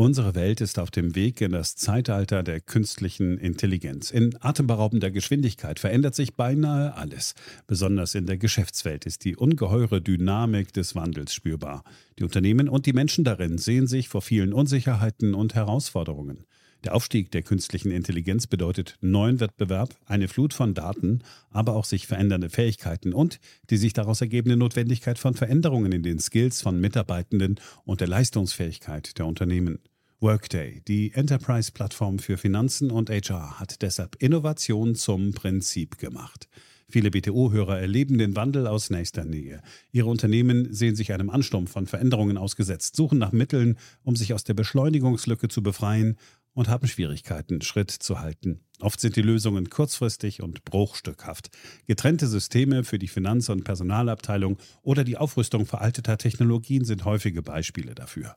Unsere Welt ist auf dem Weg in das Zeitalter der künstlichen Intelligenz. In atemberaubender Geschwindigkeit verändert sich beinahe alles. Besonders in der Geschäftswelt ist die ungeheure Dynamik des Wandels spürbar. Die Unternehmen und die Menschen darin sehen sich vor vielen Unsicherheiten und Herausforderungen. Der Aufstieg der künstlichen Intelligenz bedeutet neuen Wettbewerb, eine Flut von Daten, aber auch sich verändernde Fähigkeiten und die sich daraus ergebende Notwendigkeit von Veränderungen in den Skills von Mitarbeitenden und der Leistungsfähigkeit der Unternehmen. Workday, die Enterprise-Plattform für Finanzen und HR, hat deshalb Innovation zum Prinzip gemacht. Viele BTO-Hörer erleben den Wandel aus nächster Nähe. Ihre Unternehmen sehen sich einem Ansturm von Veränderungen ausgesetzt, suchen nach Mitteln, um sich aus der Beschleunigungslücke zu befreien und haben Schwierigkeiten, Schritt zu halten. Oft sind die Lösungen kurzfristig und bruchstückhaft. Getrennte Systeme für die Finanz- und Personalabteilung oder die Aufrüstung veralteter Technologien sind häufige Beispiele dafür.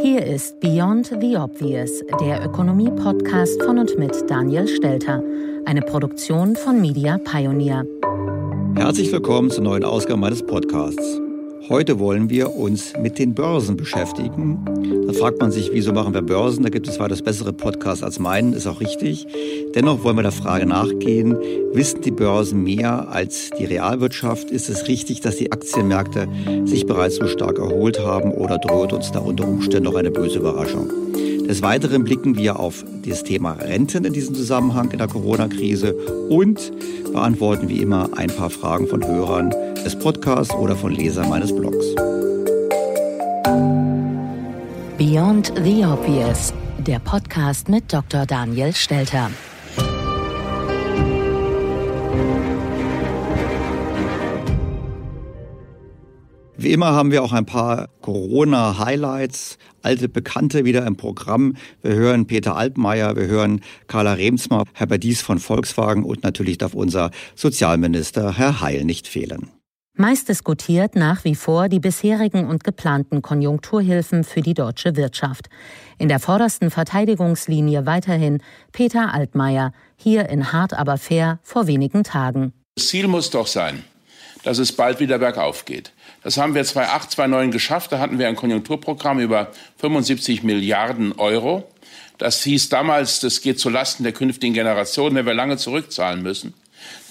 Hier ist Beyond the Obvious, der Ökonomie-Podcast von und mit Daniel Stelter, eine Produktion von Media Pioneer. Herzlich willkommen zur neuen Ausgabe meines Podcasts. Heute wollen wir uns mit den Börsen beschäftigen. Da fragt man sich, wieso machen wir Börsen? Da gibt es weitaus bessere Podcasts als meinen, ist auch richtig. Dennoch wollen wir der Frage nachgehen, wissen die Börsen mehr als die Realwirtschaft? Ist es richtig, dass die Aktienmärkte sich bereits so stark erholt haben oder droht uns da unter Umständen noch eine böse Überraschung? Des Weiteren blicken wir auf das Thema Renten in diesem Zusammenhang in der Corona-Krise und beantworten wie immer ein paar Fragen von Hörern des Podcasts oder von Lesern meines Blogs. Beyond the Obvious, der Podcast mit Dr. Daniel Stelter. Wie immer haben wir auch ein paar Corona-Highlights, alte Bekannte wieder im Programm. Wir hören Peter Altmaier, wir hören Carla Remsmar, Herbert Dies von Volkswagen und natürlich darf unser Sozialminister Herr Heil nicht fehlen. Meist diskutiert nach wie vor die bisherigen und geplanten Konjunkturhilfen für die deutsche Wirtschaft. In der vordersten Verteidigungslinie weiterhin Peter Altmaier, hier in Hart aber fair vor wenigen Tagen. Das Ziel muss doch sein, dass es bald wieder bergauf geht. Das haben wir 2008, 2009 geschafft. Da hatten wir ein Konjunkturprogramm über 75 Milliarden Euro. Das hieß damals, das geht zulasten der künftigen Generationen, wenn wir lange zurückzahlen müssen.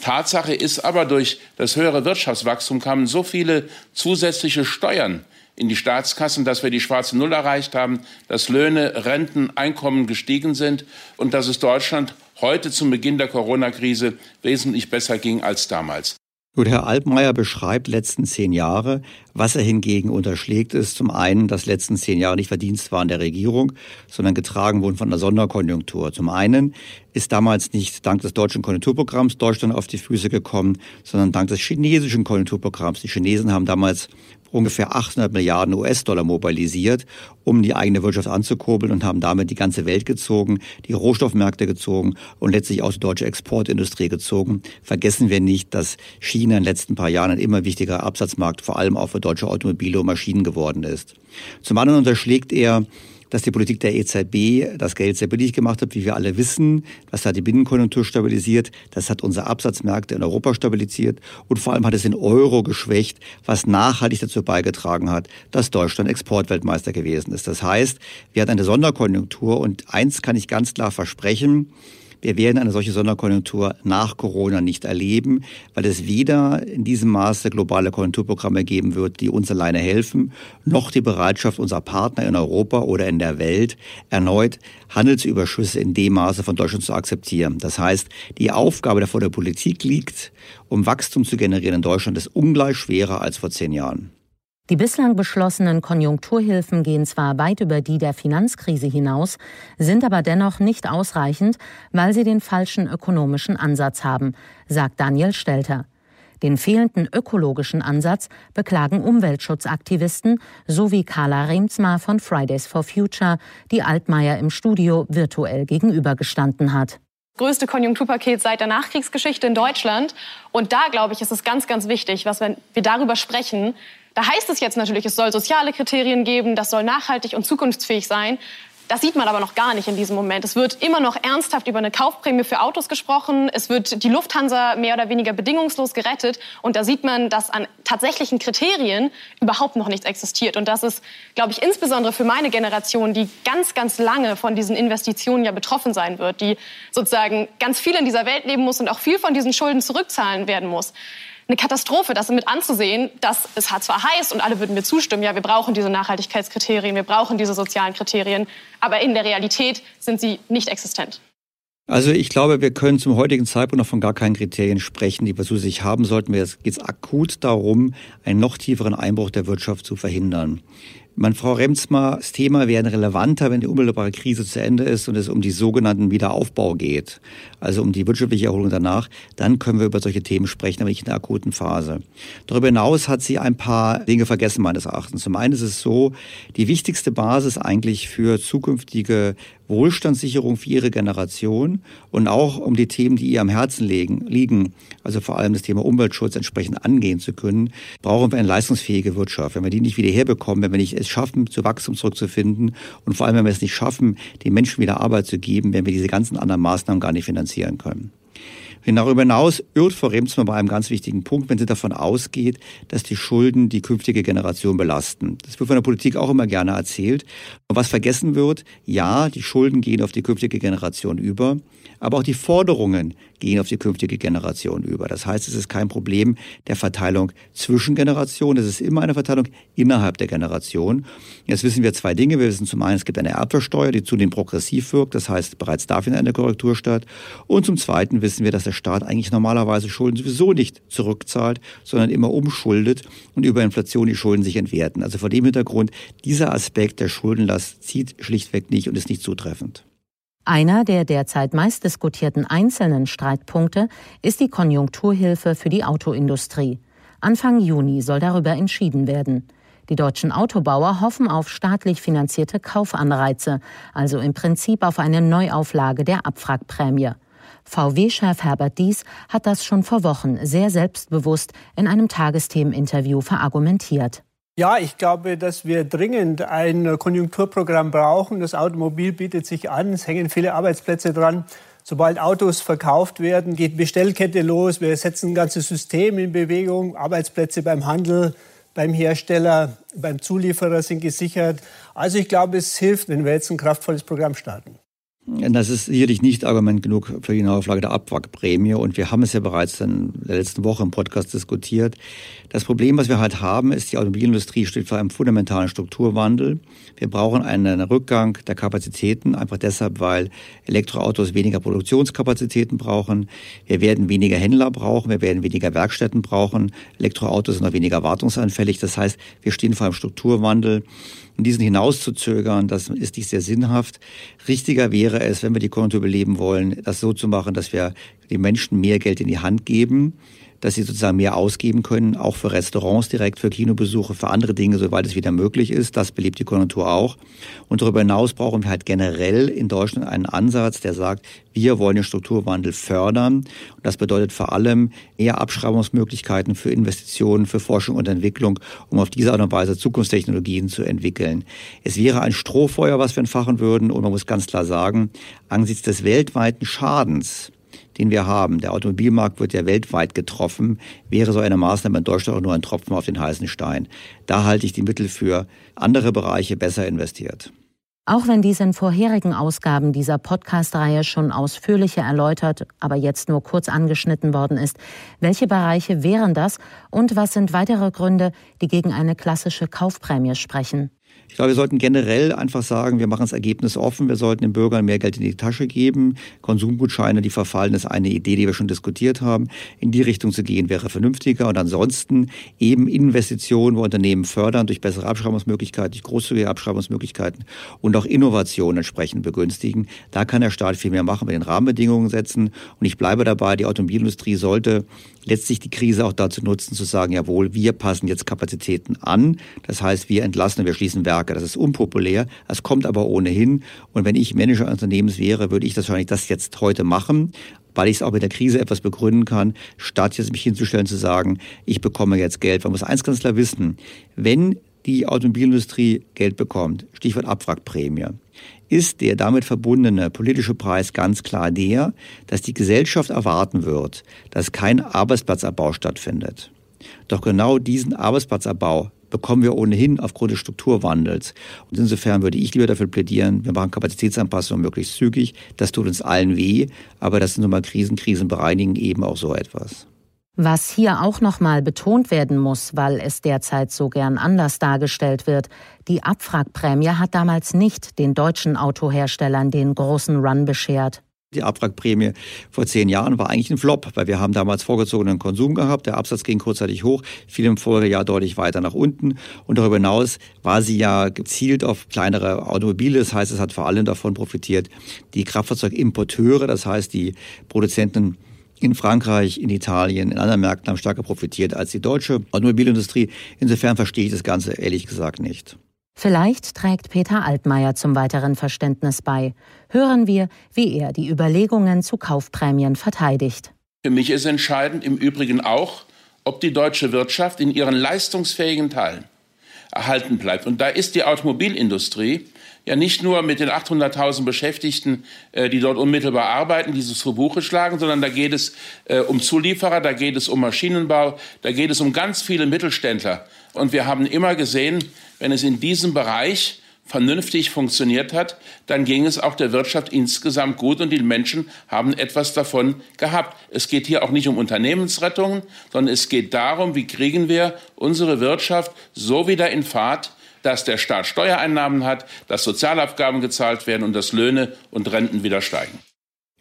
Tatsache ist aber, durch das höhere Wirtschaftswachstum kamen so viele zusätzliche Steuern in die Staatskassen, dass wir die schwarze Null erreicht haben, dass Löhne, Renten, Einkommen gestiegen sind und dass es Deutschland heute zum Beginn der Corona-Krise wesentlich besser ging als damals. Gut, Herr Altmaier beschreibt letzten zehn Jahre. Was er hingegen unterschlägt, ist zum einen, dass letzten zehn Jahre nicht Verdienst waren der Regierung, sondern getragen wurden von der Sonderkonjunktur. Zum einen ist damals nicht dank des deutschen Konjunkturprogramms Deutschland auf die Füße gekommen, sondern dank des chinesischen Konjunkturprogramms. Die Chinesen haben damals ungefähr 800 Milliarden US-Dollar mobilisiert, um die eigene Wirtschaft anzukurbeln und haben damit die ganze Welt gezogen, die Rohstoffmärkte gezogen und letztlich auch die deutsche Exportindustrie gezogen. Vergessen wir nicht, dass China in den letzten paar Jahren ein immer wichtigerer Absatzmarkt vor allem auch für deutsche Automobile und Maschinen geworden ist. Zum anderen unterschlägt er, dass die Politik der EZB das Geld sehr billig gemacht hat, wie wir alle wissen. Das hat die Binnenkonjunktur stabilisiert, das hat unsere Absatzmärkte in Europa stabilisiert und vor allem hat es den Euro geschwächt, was nachhaltig dazu beigetragen hat, dass Deutschland Exportweltmeister gewesen ist. Das heißt, wir hatten eine Sonderkonjunktur und eins kann ich ganz klar versprechen, wir werden eine solche Sonderkonjunktur nach Corona nicht erleben, weil es weder in diesem Maße globale Konjunkturprogramme geben wird, die uns alleine helfen, noch die Bereitschaft unserer Partner in Europa oder in der Welt erneut Handelsüberschüsse in dem Maße von Deutschland zu akzeptieren. Das heißt, die Aufgabe, die vor der Politik liegt, um Wachstum zu generieren in Deutschland, ist ungleich schwerer als vor zehn Jahren. Die bislang beschlossenen Konjunkturhilfen gehen zwar weit über die der Finanzkrise hinaus, sind aber dennoch nicht ausreichend, weil sie den falschen ökonomischen Ansatz haben, sagt Daniel Stelter. Den fehlenden ökologischen Ansatz beklagen Umweltschutzaktivisten sowie Carla Remsmar von Fridays for Future, die Altmaier im Studio virtuell gegenübergestanden hat größte Konjunkturpaket seit der Nachkriegsgeschichte in Deutschland. Und da, glaube ich, ist es ganz, ganz wichtig, was wenn wir darüber sprechen, da heißt es jetzt natürlich, es soll soziale Kriterien geben, das soll nachhaltig und zukunftsfähig sein. Das sieht man aber noch gar nicht in diesem Moment. Es wird immer noch ernsthaft über eine Kaufprämie für Autos gesprochen. Es wird die Lufthansa mehr oder weniger bedingungslos gerettet. Und da sieht man, dass an tatsächlichen Kriterien überhaupt noch nichts existiert. Und das ist, glaube ich, insbesondere für meine Generation, die ganz, ganz lange von diesen Investitionen ja betroffen sein wird, die sozusagen ganz viel in dieser Welt leben muss und auch viel von diesen Schulden zurückzahlen werden muss eine Katastrophe, das mit anzusehen, dass es zwar heißt und alle würden mir zustimmen, ja, wir brauchen diese Nachhaltigkeitskriterien, wir brauchen diese sozialen Kriterien, aber in der Realität sind sie nicht existent. Also ich glaube, wir können zum heutigen Zeitpunkt noch von gar keinen Kriterien sprechen, die wir zu sich haben sollten. Jetzt geht es akut darum, einen noch tieferen Einbruch der Wirtschaft zu verhindern. Mein Frau Remsmar, das Thema werden relevanter, wenn die unmittelbare Krise zu Ende ist und es um die sogenannten Wiederaufbau geht, also um die wirtschaftliche Erholung danach. Dann können wir über solche Themen sprechen, aber nicht in der akuten Phase. Darüber hinaus hat sie ein paar Dinge vergessen, meines Erachtens. Zum einen ist es so, die wichtigste Basis eigentlich für zukünftige Wohlstandssicherung für ihre Generation und auch um die Themen, die ihr am Herzen liegen, also vor allem das Thema Umweltschutz entsprechend angehen zu können, brauchen wir eine leistungsfähige Wirtschaft. Wenn wir die nicht wieder herbekommen, wenn wir nicht es schaffen, zu Wachstum zurückzufinden und vor allem, wenn wir es nicht schaffen, den Menschen wieder Arbeit zu geben, werden wir diese ganzen anderen Maßnahmen gar nicht finanzieren können. Darüber hinaus irrt Frau Remsmann bei einem ganz wichtigen Punkt, wenn sie davon ausgeht, dass die Schulden die künftige Generation belasten. Das wird von der Politik auch immer gerne erzählt. Und was vergessen wird, ja, die Schulden gehen auf die künftige Generation über, aber auch die Forderungen gehen auf die künftige Generation über. Das heißt, es ist kein Problem der Verteilung zwischen Generationen, es ist immer eine Verteilung innerhalb der Generation. Jetzt wissen wir zwei Dinge. Wir wissen zum einen, es gibt eine Erbversteuer, die zudem progressiv wirkt, das heißt, bereits da findet eine Korrektur statt. Und zum zweiten wissen wir, dass der Staat eigentlich normalerweise Schulden sowieso nicht zurückzahlt, sondern immer umschuldet und über Inflation die Schulden sich entwerten. Also vor dem Hintergrund, dieser Aspekt der Schuldenlast zieht schlichtweg nicht und ist nicht zutreffend. Einer der derzeit meist diskutierten einzelnen Streitpunkte ist die Konjunkturhilfe für die Autoindustrie. Anfang Juni soll darüber entschieden werden. Die deutschen Autobauer hoffen auf staatlich finanzierte Kaufanreize, also im Prinzip auf eine Neuauflage der Abwrackprämie. VW-Chef Herbert Dies hat das schon vor Wochen sehr selbstbewusst in einem Tagesthemeninterview verargumentiert. Ja, ich glaube, dass wir dringend ein Konjunkturprogramm brauchen. Das Automobil bietet sich an, es hängen viele Arbeitsplätze dran. Sobald Autos verkauft werden, geht Bestellkette los. Wir setzen ein ganzes System in Bewegung. Arbeitsplätze beim Handel, beim Hersteller, beim Zulieferer sind gesichert. Also ich glaube, es hilft, wenn wir jetzt ein kraftvolles Programm starten. Das ist sicherlich nicht Argument genug für die Neuauflage der Abwrackprämie. Und wir haben es ja bereits in der letzten Woche im Podcast diskutiert. Das Problem, was wir halt haben, ist, die Automobilindustrie steht vor einem fundamentalen Strukturwandel. Wir brauchen einen Rückgang der Kapazitäten, einfach deshalb, weil Elektroautos weniger Produktionskapazitäten brauchen. Wir werden weniger Händler brauchen, wir werden weniger Werkstätten brauchen. Elektroautos sind noch weniger wartungsanfällig. Das heißt, wir stehen vor einem Strukturwandel. Und diesen hinauszuzögern, das ist nicht sehr sinnhaft. Richtiger wäre es, wenn wir die Konjunktur beleben wollen, das so zu machen, dass wir den Menschen mehr Geld in die Hand geben dass sie sozusagen mehr ausgeben können, auch für Restaurants direkt, für Kinobesuche, für andere Dinge, soweit es wieder möglich ist. Das belebt die Konjunktur auch. Und darüber hinaus brauchen wir halt generell in Deutschland einen Ansatz, der sagt, wir wollen den Strukturwandel fördern. Und das bedeutet vor allem eher Abschreibungsmöglichkeiten für Investitionen, für Forschung und Entwicklung, um auf diese Art und Weise Zukunftstechnologien zu entwickeln. Es wäre ein Strohfeuer, was wir entfachen würden. Und man muss ganz klar sagen, angesichts des weltweiten Schadens, den wir haben, der Automobilmarkt wird ja weltweit getroffen, wäre so eine Maßnahme in Deutschland auch nur ein Tropfen auf den heißen Stein. Da halte ich die Mittel für andere Bereiche besser investiert. Auch wenn dies in vorherigen Ausgaben dieser Podcast-Reihe schon ausführlicher erläutert, aber jetzt nur kurz angeschnitten worden ist, welche Bereiche wären das und was sind weitere Gründe, die gegen eine klassische Kaufprämie sprechen? Ich glaube, wir sollten generell einfach sagen, wir machen das Ergebnis offen. Wir sollten den Bürgern mehr Geld in die Tasche geben. Konsumgutscheine, die verfallen, ist eine Idee, die wir schon diskutiert haben. In die Richtung zu gehen wäre vernünftiger. Und ansonsten eben Investitionen, wo Unternehmen fördern durch bessere Abschreibungsmöglichkeiten, durch großzügige Abschreibungsmöglichkeiten und auch Innovationen entsprechend begünstigen. Da kann der Staat viel mehr machen, mit den Rahmenbedingungen setzen. Und ich bleibe dabei, die Automobilindustrie sollte letztlich die Krise auch dazu nutzen, zu sagen, jawohl, wir passen jetzt Kapazitäten an. Das heißt, wir entlassen, wir schließen Werke. Das ist unpopulär. Das kommt aber ohnehin. Und wenn ich Manager eines Unternehmens wäre, würde ich das wahrscheinlich das jetzt heute machen weil ich es auch mit der Krise etwas begründen kann, statt jetzt mich hinzustellen zu sagen, ich bekomme jetzt Geld. Man muss eins ganz klar wissen, wenn die Automobilindustrie Geld bekommt, Stichwort Abwrackprämie, ist der damit verbundene politische Preis ganz klar der, dass die Gesellschaft erwarten wird, dass kein Arbeitsplatzabbau stattfindet. Doch genau diesen Arbeitsplatzabbau bekommen wir ohnehin aufgrund des Strukturwandels. Und insofern würde ich lieber dafür plädieren, wir machen Kapazitätsanpassungen möglichst zügig. Das tut uns allen weh, aber das sind nun mal Krisen. Krisen bereinigen eben auch so etwas. Was hier auch nochmal betont werden muss, weil es derzeit so gern anders dargestellt wird, die Abwrackprämie hat damals nicht den deutschen Autoherstellern den großen Run beschert. Die Abwrackprämie vor zehn Jahren war eigentlich ein Flop, weil wir haben damals vorgezogenen Konsum gehabt. Der Absatz ging kurzzeitig hoch, fiel im Folgejahr deutlich weiter nach unten. Und darüber hinaus war sie ja gezielt auf kleinere Automobile. Das heißt, es hat vor allem davon profitiert, die Kraftfahrzeugimporteure, das heißt die Produzenten in Frankreich, in Italien, in anderen Märkten haben stärker profitiert als die deutsche Automobilindustrie. Insofern verstehe ich das Ganze ehrlich gesagt nicht. Vielleicht trägt Peter Altmaier zum weiteren Verständnis bei. Hören wir, wie er die Überlegungen zu Kaufprämien verteidigt. Für mich ist entscheidend im Übrigen auch, ob die deutsche Wirtschaft in ihren leistungsfähigen Teilen erhalten bleibt. Und da ist die Automobilindustrie ja nicht nur mit den 800.000 Beschäftigten, äh, die dort unmittelbar arbeiten, dieses zu Buche schlagen, sondern da geht es äh, um Zulieferer, da geht es um Maschinenbau, da geht es um ganz viele Mittelständler. Und wir haben immer gesehen, wenn es in diesem Bereich vernünftig funktioniert hat, dann ging es auch der Wirtschaft insgesamt gut und die Menschen haben etwas davon gehabt. Es geht hier auch nicht um Unternehmensrettungen, sondern es geht darum, wie kriegen wir unsere Wirtschaft so wieder in Fahrt, dass der Staat Steuereinnahmen hat, dass Sozialabgaben gezahlt werden und dass Löhne und Renten wieder steigen.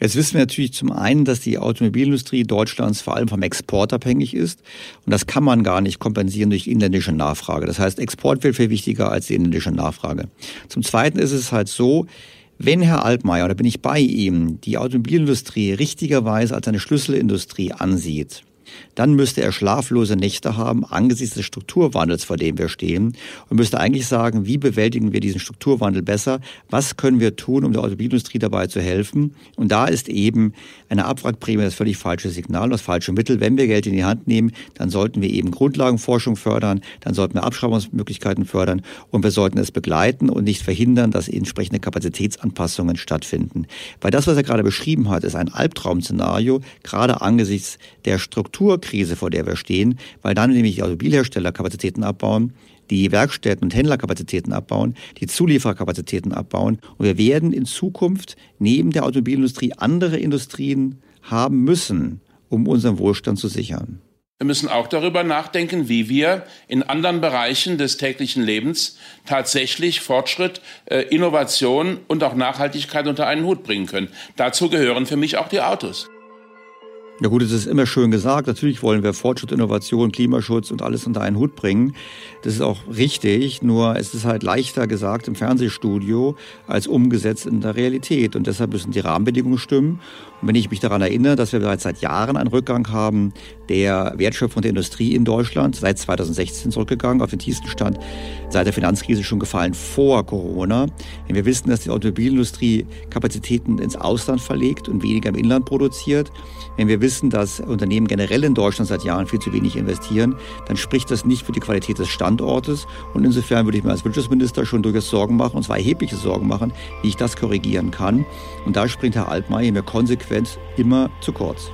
Jetzt wissen wir natürlich zum einen, dass die Automobilindustrie Deutschlands vor allem vom Export abhängig ist. Und das kann man gar nicht kompensieren durch inländische Nachfrage. Das heißt, Export wird viel wichtiger als die inländische Nachfrage. Zum Zweiten ist es halt so, wenn Herr Altmaier, da bin ich bei ihm, die Automobilindustrie richtigerweise als eine Schlüsselindustrie ansieht, dann müsste er schlaflose Nächte haben angesichts des Strukturwandels, vor dem wir stehen und müsste eigentlich sagen, wie bewältigen wir diesen Strukturwandel besser? Was können wir tun, um der Automobilindustrie dabei zu helfen? Und da ist eben eine Abwrackprämie das völlig falsche Signal, das falsche Mittel. Wenn wir Geld in die Hand nehmen, dann sollten wir eben Grundlagenforschung fördern, dann sollten wir Abschreibungsmöglichkeiten fördern und wir sollten es begleiten und nicht verhindern, dass entsprechende Kapazitätsanpassungen stattfinden. Weil das, was er gerade beschrieben hat, ist ein Albtraum-Szenario, gerade angesichts der Struktur Strukturkrise, vor der wir stehen, weil dann nämlich die Automobilhersteller Kapazitäten abbauen, die Werkstätten und Händlerkapazitäten abbauen, die Zuliefererkapazitäten abbauen. Und wir werden in Zukunft neben der Automobilindustrie andere Industrien haben müssen, um unseren Wohlstand zu sichern. Wir müssen auch darüber nachdenken, wie wir in anderen Bereichen des täglichen Lebens tatsächlich Fortschritt, äh, Innovation und auch Nachhaltigkeit unter einen Hut bringen können. Dazu gehören für mich auch die Autos. Ja gut, es ist immer schön gesagt. Natürlich wollen wir Fortschritt, Innovation, Klimaschutz und alles unter einen Hut bringen. Das ist auch richtig. Nur es ist halt leichter gesagt im Fernsehstudio als umgesetzt in der Realität. Und deshalb müssen die Rahmenbedingungen stimmen. Und wenn ich mich daran erinnere, dass wir bereits seit Jahren einen Rückgang haben der Wertschöpfung der Industrie in Deutschland, seit 2016 zurückgegangen, auf den tiefsten Stand seit der Finanzkrise schon gefallen vor Corona. Wenn wir wissen, dass die Automobilindustrie Kapazitäten ins Ausland verlegt und weniger im Inland produziert, wenn wir wissen, dass Unternehmen generell in Deutschland seit Jahren viel zu wenig investieren, dann spricht das nicht für die Qualität des Standortes. Und insofern würde ich mir als Wirtschaftsminister schon durchaus Sorgen machen, und zwar erhebliche Sorgen machen, wie ich das korrigieren kann. Und da springt Herr Altmaier mir konsequent immer zu kurz.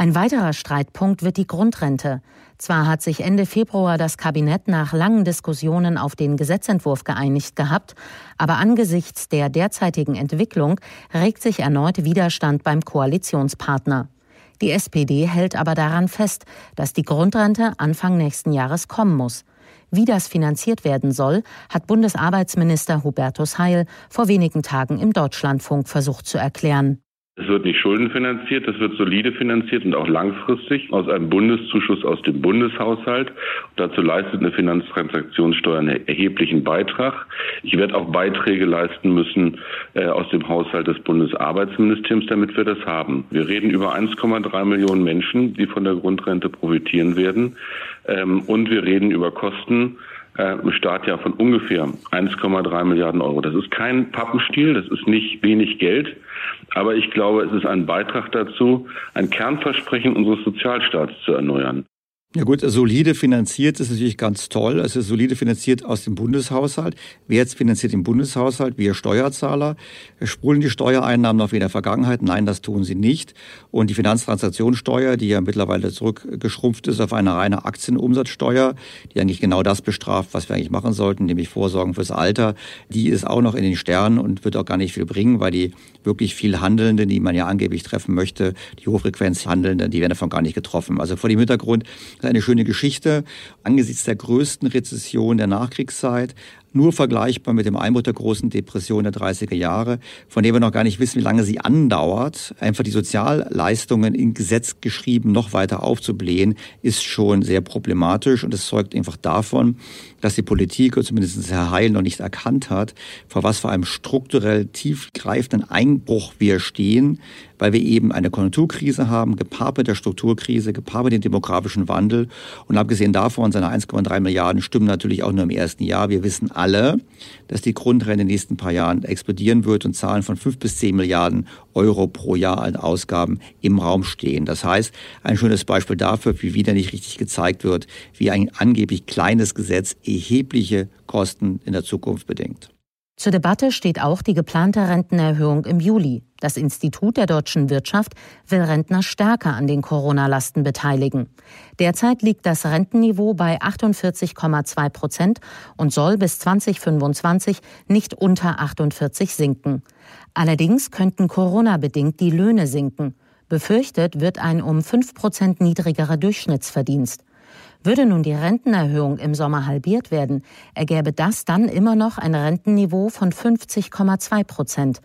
Ein weiterer Streitpunkt wird die Grundrente. Zwar hat sich Ende Februar das Kabinett nach langen Diskussionen auf den Gesetzentwurf geeinigt gehabt, aber angesichts der derzeitigen Entwicklung regt sich erneut Widerstand beim Koalitionspartner. Die SPD hält aber daran fest, dass die Grundrente Anfang nächsten Jahres kommen muss. Wie das finanziert werden soll, hat Bundesarbeitsminister Hubertus Heil vor wenigen Tagen im Deutschlandfunk versucht zu erklären. Es wird nicht schuldenfinanziert, es wird solide finanziert und auch langfristig aus einem Bundeszuschuss aus dem Bundeshaushalt. dazu leistet eine Finanztransaktionssteuer einen erheblichen Beitrag. Ich werde auch Beiträge leisten müssen äh, aus dem Haushalt des Bundesarbeitsministeriums, damit wir das haben. Wir reden über 1,3 Millionen Menschen, die von der Grundrente profitieren werden. Ähm, und wir reden über Kosten, äh, im Startjahr von ungefähr 1,3 Milliarden Euro. Das ist kein Pappenstiel, das ist nicht wenig Geld, aber ich glaube, es ist ein Beitrag dazu, ein Kernversprechen unseres Sozialstaats zu erneuern. Ja gut, solide finanziert ist natürlich ganz toll. Es ist solide finanziert aus dem Bundeshaushalt. Wer jetzt finanziert den Bundeshaushalt? Wir Steuerzahler. Spulen die Steuereinnahmen noch wie in der Vergangenheit? Nein, das tun sie nicht. Und die Finanztransaktionssteuer, die ja mittlerweile zurückgeschrumpft ist auf eine reine Aktienumsatzsteuer, die eigentlich genau das bestraft, was wir eigentlich machen sollten, nämlich Vorsorgen fürs Alter, die ist auch noch in den Sternen und wird auch gar nicht viel bringen, weil die wirklich viel Handelnden, die man ja angeblich treffen möchte, die Hochfrequenzhandelnden, die werden davon gar nicht getroffen. Also vor dem Hintergrund eine schöne Geschichte angesichts der größten Rezession der Nachkriegszeit nur vergleichbar mit dem Einbruch der großen Depression der 30er Jahre, von der wir noch gar nicht wissen, wie lange sie andauert. Einfach die Sozialleistungen in Gesetz geschrieben noch weiter aufzublähen, ist schon sehr problematisch und es zeugt einfach davon, dass die Politik, oder zumindest Herr Heil, noch nicht erkannt hat, vor was für einem strukturell tiefgreifenden Einbruch wir stehen, weil wir eben eine Konjunkturkrise haben, gepaart mit der Strukturkrise, gepaart mit dem demografischen Wandel. Und abgesehen davon, seine 1,3 Milliarden stimmen natürlich auch nur im ersten Jahr. Wir wissen alle, dass die Grundrente in den nächsten paar Jahren explodieren wird und Zahlen von 5 bis 10 Milliarden Euro pro Jahr an Ausgaben im Raum stehen. Das heißt, ein schönes Beispiel dafür, wie wieder nicht richtig gezeigt wird, wie ein angeblich kleines Gesetz erhebliche Kosten in der Zukunft bedingt. Zur Debatte steht auch die geplante Rentenerhöhung im Juli. Das Institut der deutschen Wirtschaft will Rentner stärker an den Corona-Lasten beteiligen. Derzeit liegt das Rentenniveau bei 48,2 Prozent und soll bis 2025 nicht unter 48 sinken. Allerdings könnten Corona-bedingt die Löhne sinken. Befürchtet wird ein um 5 Prozent niedrigerer Durchschnittsverdienst. Würde nun die Rentenerhöhung im Sommer halbiert werden, ergäbe das dann immer noch ein Rentenniveau von 50,2 Prozent.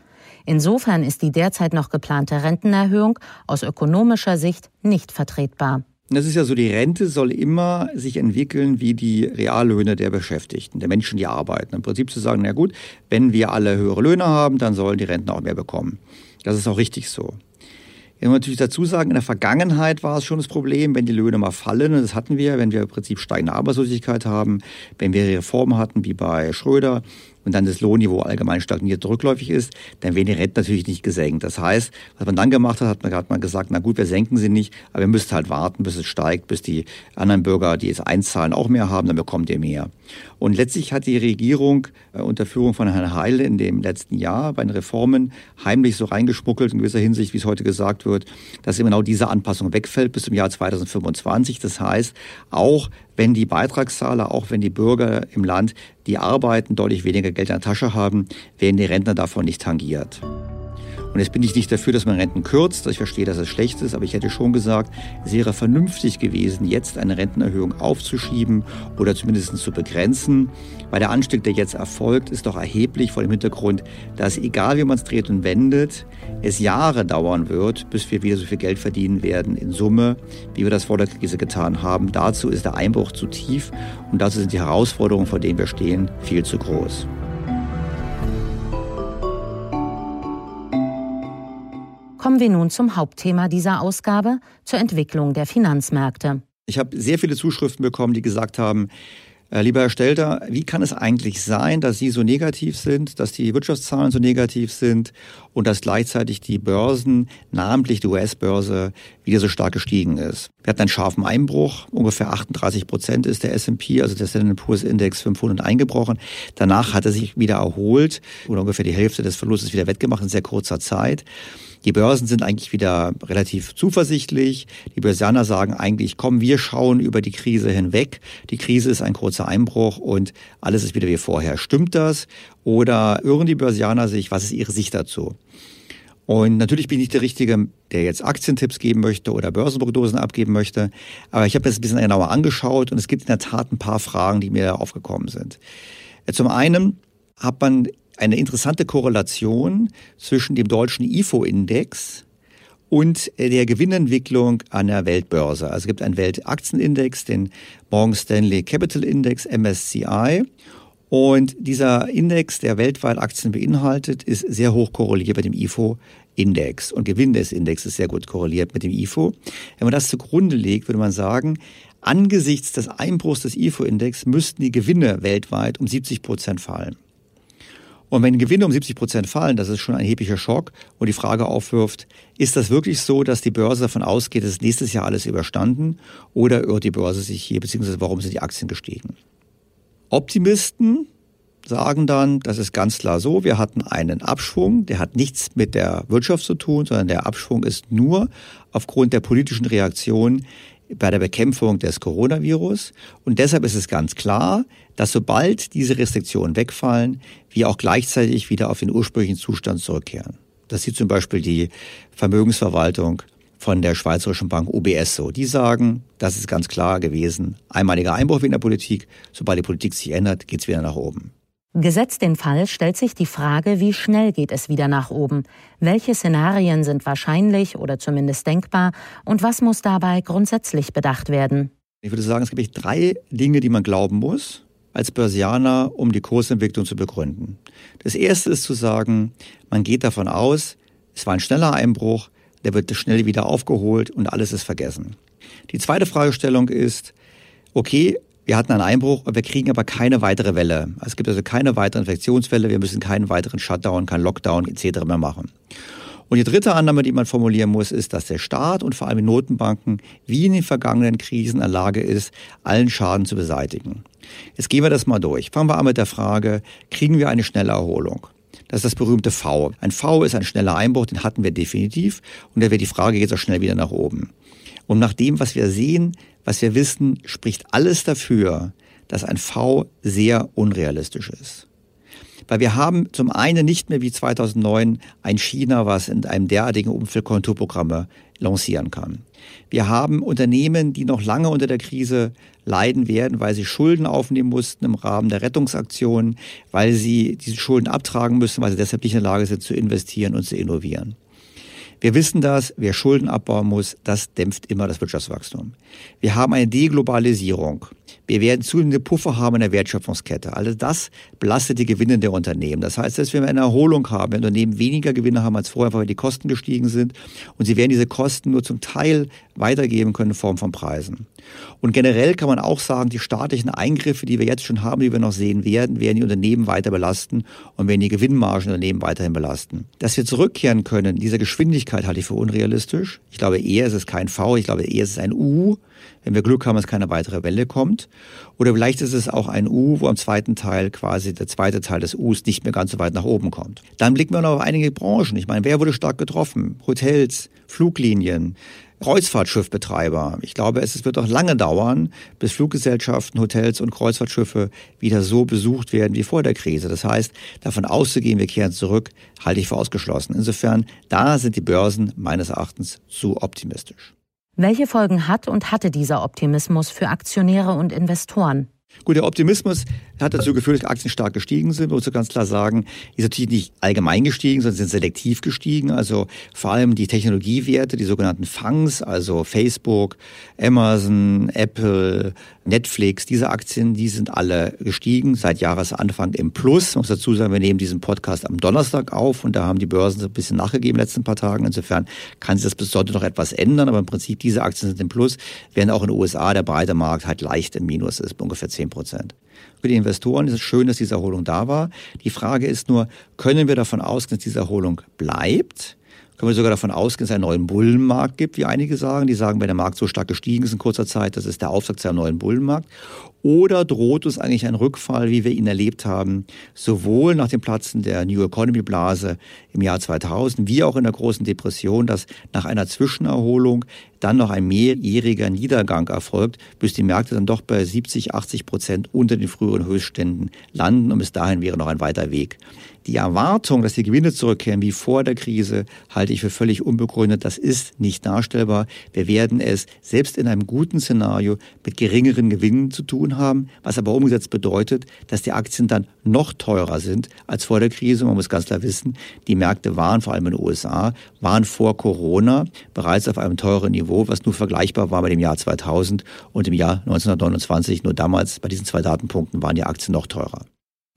Insofern ist die derzeit noch geplante Rentenerhöhung aus ökonomischer Sicht nicht vertretbar. Das ist ja so, die Rente soll immer sich entwickeln wie die Reallöhne der Beschäftigten, der Menschen, die arbeiten. Im Prinzip zu sagen, na gut, wenn wir alle höhere Löhne haben, dann sollen die Renten auch mehr bekommen. Das ist auch richtig so. Ich muss natürlich dazu sagen, in der Vergangenheit war es schon das Problem, wenn die Löhne mal fallen, und das hatten wir, wenn wir im Prinzip steigende Arbeitslosigkeit haben, wenn wir Reformen hatten wie bei Schröder, und dann das Lohnniveau allgemein stagniert rückläufig ist, dann werden die Renten natürlich nicht gesenkt. Das heißt, was man dann gemacht hat, hat man, hat man gesagt, na gut, wir senken sie nicht, aber wir müssen halt warten, bis es steigt, bis die anderen Bürger, die es einzahlen, auch mehr haben, dann bekommt ihr mehr. Und letztlich hat die Regierung äh, unter Führung von Herrn Heil in dem letzten Jahr bei den Reformen heimlich so reingeschmuggelt, in gewisser Hinsicht, wie es heute gesagt wird, dass genau diese Anpassung wegfällt bis zum Jahr 2025. Das heißt, auch wenn die Beitragszahler, auch wenn die Bürger im Land, die arbeiten, deutlich weniger Geld in der Tasche haben, werden die Rentner davon nicht tangiert. Und jetzt bin ich nicht dafür, dass man Renten kürzt. Ich verstehe, dass es schlecht ist, aber ich hätte schon gesagt, es wäre vernünftig gewesen, jetzt eine Rentenerhöhung aufzuschieben oder zumindest zu begrenzen. Weil der Anstieg, der jetzt erfolgt, ist doch erheblich vor dem Hintergrund, dass egal wie man es dreht und wendet, es Jahre dauern wird, bis wir wieder so viel Geld verdienen werden in Summe, wie wir das vor der Krise getan haben. Dazu ist der Einbruch zu tief und dazu sind die Herausforderungen, vor denen wir stehen, viel zu groß. Kommen wir nun zum Hauptthema dieser Ausgabe, zur Entwicklung der Finanzmärkte. Ich habe sehr viele Zuschriften bekommen, die gesagt haben, äh, Lieber Herr Stelter, wie kann es eigentlich sein, dass Sie so negativ sind, dass die Wirtschaftszahlen so negativ sind und dass gleichzeitig die Börsen, namentlich die US-Börse, wieder so stark gestiegen ist? Wir hatten einen scharfen Einbruch, ungefähr 38 Prozent ist der S&P, also der Standard Poor's Index 500 eingebrochen. Danach hat er sich wieder erholt oder ungefähr die Hälfte des Verlustes wieder wettgemacht in sehr kurzer Zeit. Die Börsen sind eigentlich wieder relativ zuversichtlich. Die Börsianer sagen eigentlich, komm, wir schauen über die Krise hinweg. Die Krise ist ein kurzer Einbruch und alles ist wieder wie vorher. Stimmt das? Oder irren die Börsianer sich? Was ist ihre Sicht dazu? Und natürlich bin ich der Richtige, der jetzt Aktientipps geben möchte oder Börsenprognosen abgeben möchte. Aber ich habe das ein bisschen genauer angeschaut und es gibt in der Tat ein paar Fragen, die mir aufgekommen sind. Zum einen hat man eine interessante Korrelation zwischen dem deutschen IFO-Index und der Gewinnentwicklung an der Weltbörse. Also es gibt einen Weltaktienindex, den Morgan Stanley Capital Index, MSCI. Und dieser Index, der weltweit Aktien beinhaltet, ist sehr hoch korreliert mit dem IFO-Index. Und Gewinn des Index ist sehr gut korreliert mit dem IFO. Wenn man das zugrunde legt, würde man sagen, angesichts des Einbruchs des IFO-Index müssten die Gewinne weltweit um 70 Prozent fallen. Und wenn Gewinne um 70 Prozent fallen, das ist schon ein erheblicher Schock und die Frage aufwirft, ist das wirklich so, dass die Börse davon ausgeht, dass nächstes Jahr alles überstanden oder irrt die Börse sich hier, beziehungsweise warum sind die Aktien gestiegen? Optimisten sagen dann, das ist ganz klar so, wir hatten einen Abschwung, der hat nichts mit der Wirtschaft zu tun, sondern der Abschwung ist nur aufgrund der politischen Reaktion bei der Bekämpfung des Coronavirus. Und deshalb ist es ganz klar, dass sobald diese Restriktionen wegfallen, wir auch gleichzeitig wieder auf den ursprünglichen Zustand zurückkehren. Das sieht zum Beispiel die Vermögensverwaltung von der Schweizerischen Bank UBS so. Die sagen, das ist ganz klar gewesen, einmaliger Einbruch in der Politik, sobald die Politik sich ändert, geht es wieder nach oben. Gesetzt den Fall stellt sich die Frage, wie schnell geht es wieder nach oben? Welche Szenarien sind wahrscheinlich oder zumindest denkbar und was muss dabei grundsätzlich bedacht werden? Ich würde sagen, es gibt drei Dinge, die man glauben muss als Börsianer, um die Kursentwicklung zu begründen. Das erste ist zu sagen, man geht davon aus, es war ein schneller Einbruch, der wird schnell wieder aufgeholt und alles ist vergessen. Die zweite Fragestellung ist, okay, wir hatten einen Einbruch, wir kriegen aber keine weitere Welle. Es gibt also keine weitere Infektionswelle, wir müssen keinen weiteren Shutdown, keinen Lockdown etc. mehr machen. Und die dritte Annahme, die man formulieren muss, ist, dass der Staat und vor allem die Notenbanken wie in den vergangenen Krisen in der Lage ist, allen Schaden zu beseitigen. Jetzt gehen wir das mal durch. Fangen wir an mit der Frage, kriegen wir eine schnelle Erholung? Das ist das berühmte V. Ein V ist ein schneller Einbruch, den hatten wir definitiv. Und da wäre die Frage, geht es auch schnell wieder nach oben? Und nach dem, was wir sehen, was wir wissen, spricht alles dafür, dass ein V sehr unrealistisch ist. Weil wir haben zum einen nicht mehr wie 2009 ein China, was in einem derartigen Umfeld Konjunkturprogramme lancieren kann. Wir haben Unternehmen, die noch lange unter der Krise leiden werden, weil sie Schulden aufnehmen mussten im Rahmen der Rettungsaktion, weil sie diese Schulden abtragen müssen, weil sie deshalb nicht in der Lage sind zu investieren und zu innovieren. Wir wissen das, wer Schulden abbauen muss, das dämpft immer das Wirtschaftswachstum. Wir haben eine Deglobalisierung. Wir werden zunehmende Puffer haben in der Wertschöpfungskette. Alles das belastet die Gewinne der Unternehmen. Das heißt, dass wir eine Erholung haben, wenn Unternehmen weniger Gewinne haben als vorher, weil die Kosten gestiegen sind. Und sie werden diese Kosten nur zum Teil weitergeben können in Form von Preisen. Und generell kann man auch sagen, die staatlichen Eingriffe, die wir jetzt schon haben, die wir noch sehen werden, werden die Unternehmen weiter belasten und werden die Gewinnmargen der Unternehmen weiterhin belasten. Dass wir zurückkehren können, diese Geschwindigkeit halte ich für unrealistisch. Ich glaube eher, es ist kein V, ich glaube eher, es ist ein U wenn wir Glück haben, dass keine weitere Welle kommt. Oder vielleicht ist es auch ein U, wo am zweiten Teil quasi der zweite Teil des Us nicht mehr ganz so weit nach oben kommt. Dann blicken wir noch auf einige Branchen. Ich meine, wer wurde stark getroffen? Hotels, Fluglinien, Kreuzfahrtschiffbetreiber. Ich glaube, es wird auch lange dauern, bis Fluggesellschaften, Hotels und Kreuzfahrtschiffe wieder so besucht werden wie vor der Krise. Das heißt, davon auszugehen, wir kehren zurück, halte ich für ausgeschlossen. Insofern, da sind die Börsen meines Erachtens zu optimistisch. Welche Folgen hat und hatte dieser Optimismus für Aktionäre und Investoren? Gut, der Optimismus hat dazu geführt, dass Aktien stark gestiegen sind. Man muss ganz klar sagen, sind natürlich nicht allgemein gestiegen, sondern sind selektiv gestiegen. Also vor allem die Technologiewerte, die sogenannten Fangs, also Facebook, Amazon, Apple, Netflix, diese Aktien, die sind alle gestiegen seit Jahresanfang im Plus. Man muss dazu sagen, wir nehmen diesen Podcast am Donnerstag auf und da haben die Börsen so ein bisschen nachgegeben in den letzten paar Tagen. Insofern kann sich das bis Sonntag noch etwas ändern, aber im Prinzip diese Aktien sind im Plus, während auch in den USA der breite Markt halt leicht im Minus ist, ungefähr 10 Prozent. Für die Investoren ist es schön, dass diese Erholung da war. Die Frage ist nur, können wir davon ausgehen, dass diese Erholung bleibt? Können wir sogar davon ausgehen, dass es einen neuen Bullenmarkt gibt, wie einige sagen. Die sagen, wenn der Markt so stark gestiegen ist in kurzer Zeit, das ist der Auftakt zu einem neuen Bullenmarkt. Oder droht uns eigentlich ein Rückfall, wie wir ihn erlebt haben, sowohl nach dem Platzen der New Economy Blase im Jahr 2000, wie auch in der großen Depression, dass nach einer Zwischenerholung dann noch ein mehrjähriger Niedergang erfolgt, bis die Märkte dann doch bei 70, 80 Prozent unter den früheren Höchstständen landen und bis dahin wäre noch ein weiter Weg. Die Erwartung, dass die Gewinne zurückkehren wie vor der Krise, halte ich für völlig unbegründet. Das ist nicht darstellbar. Wir werden es selbst in einem guten Szenario mit geringeren Gewinnen zu tun haben, was aber umgesetzt bedeutet, dass die Aktien dann noch teurer sind als vor der Krise. Man muss ganz klar wissen, die Märkte waren vor allem in den USA, waren vor Corona bereits auf einem teuren Niveau, was nur vergleichbar war mit dem Jahr 2000 und im Jahr 1929. Nur damals bei diesen zwei Datenpunkten waren die Aktien noch teurer.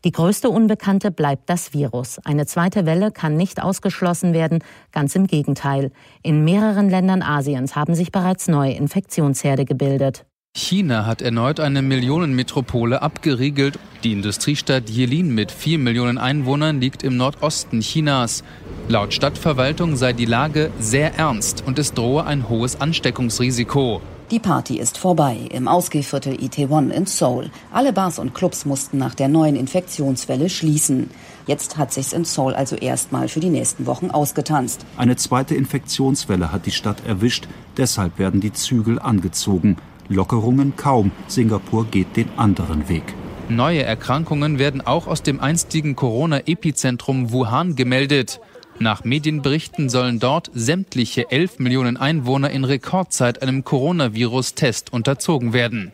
Die größte Unbekannte bleibt das Virus. Eine zweite Welle kann nicht ausgeschlossen werden, ganz im Gegenteil. In mehreren Ländern Asiens haben sich bereits neue Infektionsherde gebildet. China hat erneut eine Millionenmetropole abgeriegelt. Die Industriestadt Jilin mit vier Millionen Einwohnern liegt im Nordosten Chinas. Laut Stadtverwaltung sei die Lage sehr ernst und es drohe ein hohes Ansteckungsrisiko. Die Party ist vorbei im Ausgehviertel Itaewon in Seoul. Alle Bars und Clubs mussten nach der neuen Infektionswelle schließen. Jetzt hat sich's in Seoul also erstmal für die nächsten Wochen ausgetanzt. Eine zweite Infektionswelle hat die Stadt erwischt, deshalb werden die Zügel angezogen. Lockerungen kaum. Singapur geht den anderen Weg. Neue Erkrankungen werden auch aus dem einstigen Corona-Epizentrum Wuhan gemeldet. Nach Medienberichten sollen dort sämtliche 11 Millionen Einwohner in Rekordzeit einem Coronavirus-Test unterzogen werden.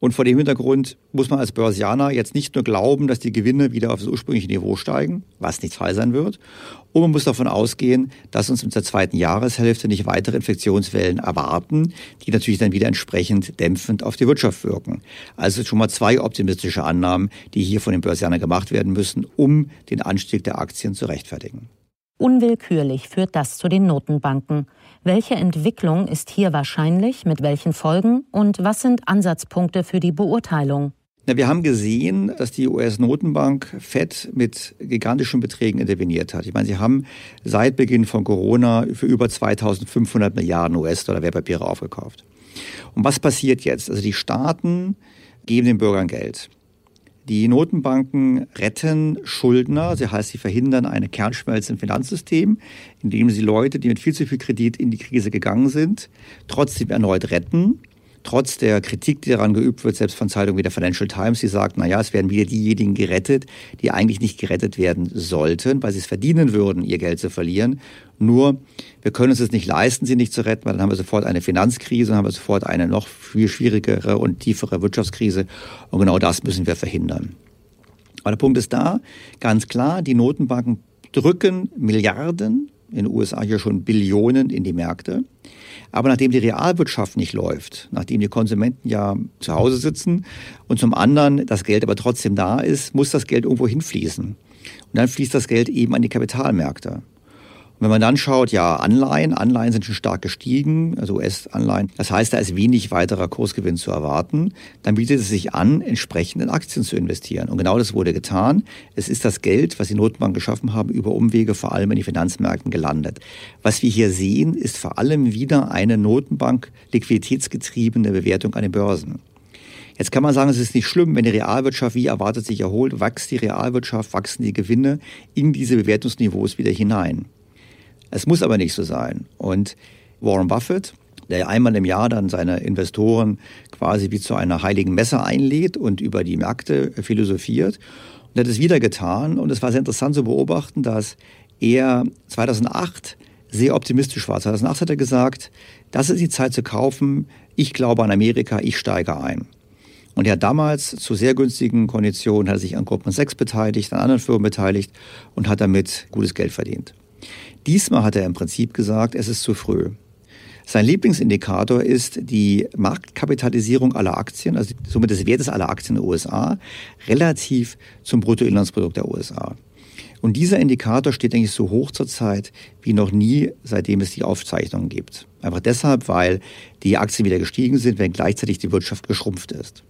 Und vor dem Hintergrund muss man als Börsianer jetzt nicht nur glauben, dass die Gewinne wieder auf das ursprüngliche Niveau steigen, was nicht Fall sein wird. Und man muss davon ausgehen, dass uns in der zweiten Jahreshälfte nicht weitere Infektionswellen erwarten, die natürlich dann wieder entsprechend dämpfend auf die Wirtschaft wirken. Also schon mal zwei optimistische Annahmen, die hier von den Börsianern gemacht werden müssen, um den Anstieg der Aktien zu rechtfertigen. Unwillkürlich führt das zu den Notenbanken. Welche Entwicklung ist hier wahrscheinlich, mit welchen Folgen und was sind Ansatzpunkte für die Beurteilung? Na, wir haben gesehen, dass die US-Notenbank FED mit gigantischen Beträgen interveniert hat. Ich meine, sie haben seit Beginn von Corona für über 2500 Milliarden US-Dollar Wertpapiere aufgekauft. Und was passiert jetzt? Also die Staaten geben den Bürgern Geld. Die Notenbanken retten Schuldner, das heißt, sie verhindern eine Kernschmelze im Finanzsystem, indem sie Leute, die mit viel zu viel Kredit in die Krise gegangen sind, trotzdem erneut retten trotz der Kritik, die daran geübt wird, selbst von Zeitungen wie der Financial Times, die sagt, na ja, es werden wieder diejenigen gerettet, die eigentlich nicht gerettet werden sollten, weil sie es verdienen würden, ihr Geld zu verlieren. Nur, wir können uns es nicht leisten, sie nicht zu retten, weil dann haben wir sofort eine Finanzkrise, dann haben wir sofort eine noch viel schwierigere und tiefere Wirtschaftskrise. Und genau das müssen wir verhindern. Aber der Punkt ist da, ganz klar, die Notenbanken drücken Milliarden, in den USA hier schon Billionen in die Märkte. Aber nachdem die Realwirtschaft nicht läuft, nachdem die Konsumenten ja zu Hause sitzen und zum anderen das Geld aber trotzdem da ist, muss das Geld irgendwo hinfließen. Und dann fließt das Geld eben an die Kapitalmärkte. Wenn man dann schaut, ja, Anleihen, Anleihen sind schon stark gestiegen, also US-Anleihen. Das heißt, da ist wenig weiterer Kursgewinn zu erwarten. Dann bietet es sich an, entsprechend in Aktien zu investieren. Und genau das wurde getan. Es ist das Geld, was die Notenbanken geschaffen haben, über Umwege vor allem in die Finanzmärkten gelandet. Was wir hier sehen, ist vor allem wieder eine Notenbank liquiditätsgetriebene Bewertung an den Börsen. Jetzt kann man sagen, es ist nicht schlimm, wenn die Realwirtschaft wie erwartet sich erholt, wächst die Realwirtschaft, wachsen die Gewinne in diese Bewertungsniveaus wieder hinein. Es muss aber nicht so sein. Und Warren Buffett, der einmal im Jahr dann seine Investoren quasi wie zu einer heiligen Messe einlädt und über die Märkte philosophiert. Und hat es wieder getan. Und es war sehr interessant zu beobachten, dass er 2008 sehr optimistisch war. 2008 hat er gesagt, das ist die Zeit zu kaufen. Ich glaube an Amerika, ich steige ein. Und er hat damals zu sehr günstigen Konditionen hat sich an Gruppen 6 beteiligt, an anderen Firmen beteiligt und hat damit gutes Geld verdient. Diesmal hat er im Prinzip gesagt, es ist zu früh. Sein Lieblingsindikator ist die Marktkapitalisierung aller Aktien, also somit des Wertes aller Aktien in den USA, relativ zum Bruttoinlandsprodukt der USA. Und dieser Indikator steht eigentlich so hoch zurzeit wie noch nie, seitdem es die Aufzeichnungen gibt. Einfach deshalb, weil die Aktien wieder gestiegen sind, wenn gleichzeitig die Wirtschaft geschrumpft ist.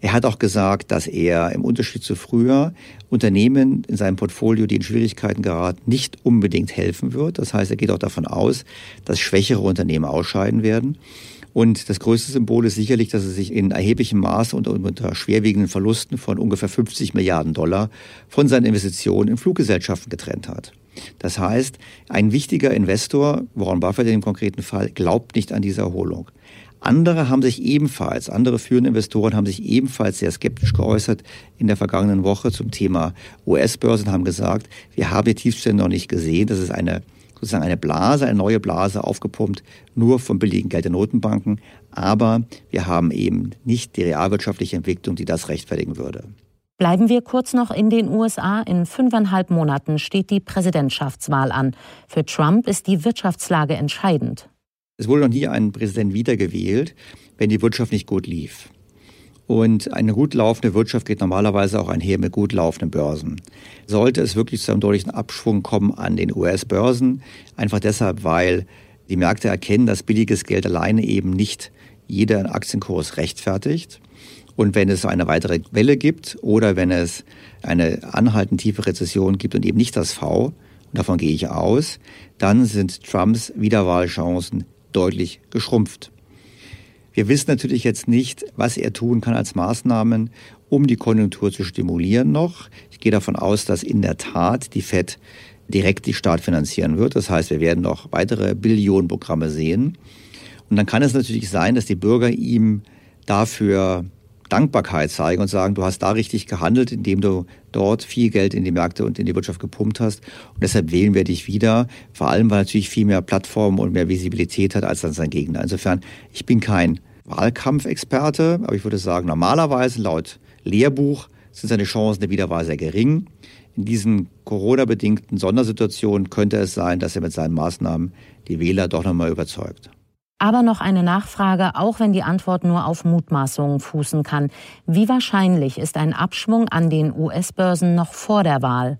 Er hat auch gesagt, dass er im Unterschied zu früher Unternehmen in seinem Portfolio, die in Schwierigkeiten geraten, nicht unbedingt helfen wird. Das heißt, er geht auch davon aus, dass schwächere Unternehmen ausscheiden werden. Und das größte Symbol ist sicherlich, dass er sich in erheblichem Maße und unter schwerwiegenden Verlusten von ungefähr 50 Milliarden Dollar von seinen Investitionen in Fluggesellschaften getrennt hat. Das heißt, ein wichtiger Investor, Warren Buffett in dem konkreten Fall, glaubt nicht an diese Erholung. Andere haben sich ebenfalls, andere führende Investoren haben sich ebenfalls sehr skeptisch geäußert in der vergangenen Woche zum Thema US-Börsen, haben gesagt, wir haben die Tiefstände noch nicht gesehen. Das ist eine sozusagen eine Blase, eine neue Blase aufgepumpt, nur vom billigen Geld der Notenbanken. Aber wir haben eben nicht die realwirtschaftliche Entwicklung, die das rechtfertigen würde. Bleiben wir kurz noch in den USA. In fünfeinhalb Monaten steht die Präsidentschaftswahl an. Für Trump ist die Wirtschaftslage entscheidend. Es wurde noch nie ein Präsident wiedergewählt, wenn die Wirtschaft nicht gut lief. Und eine gut laufende Wirtschaft geht normalerweise auch einher mit gut laufenden Börsen. Sollte es wirklich zu einem deutlichen Abschwung kommen an den US-Börsen, einfach deshalb, weil die Märkte erkennen, dass billiges Geld alleine eben nicht jeden Aktienkurs rechtfertigt. Und wenn es eine weitere Welle gibt oder wenn es eine anhaltend tiefe Rezession gibt und eben nicht das V, und davon gehe ich aus, dann sind Trumps Wiederwahlchancen deutlich geschrumpft. Wir wissen natürlich jetzt nicht, was er tun kann als Maßnahmen, um die Konjunktur zu stimulieren noch. Ich gehe davon aus, dass in der Tat die Fed direkt die Staat finanzieren wird. Das heißt, wir werden noch weitere Billionenprogramme sehen. Und dann kann es natürlich sein, dass die Bürger ihm dafür Dankbarkeit zeigen und sagen, du hast da richtig gehandelt, indem du dort viel Geld in die Märkte und in die Wirtschaft gepumpt hast. Und deshalb wählen wir dich wieder. Vor allem, weil er natürlich viel mehr Plattform und mehr Visibilität hat als dann sein Gegner. Insofern, ich bin kein Wahlkampfexperte, aber ich würde sagen, normalerweise laut Lehrbuch sind seine Chancen der Wiederwahl sehr gering. In diesen Corona-bedingten Sondersituationen könnte es sein, dass er mit seinen Maßnahmen die Wähler doch nochmal überzeugt. Aber noch eine Nachfrage, auch wenn die Antwort nur auf Mutmaßungen fußen kann. Wie wahrscheinlich ist ein Abschwung an den US-Börsen noch vor der Wahl?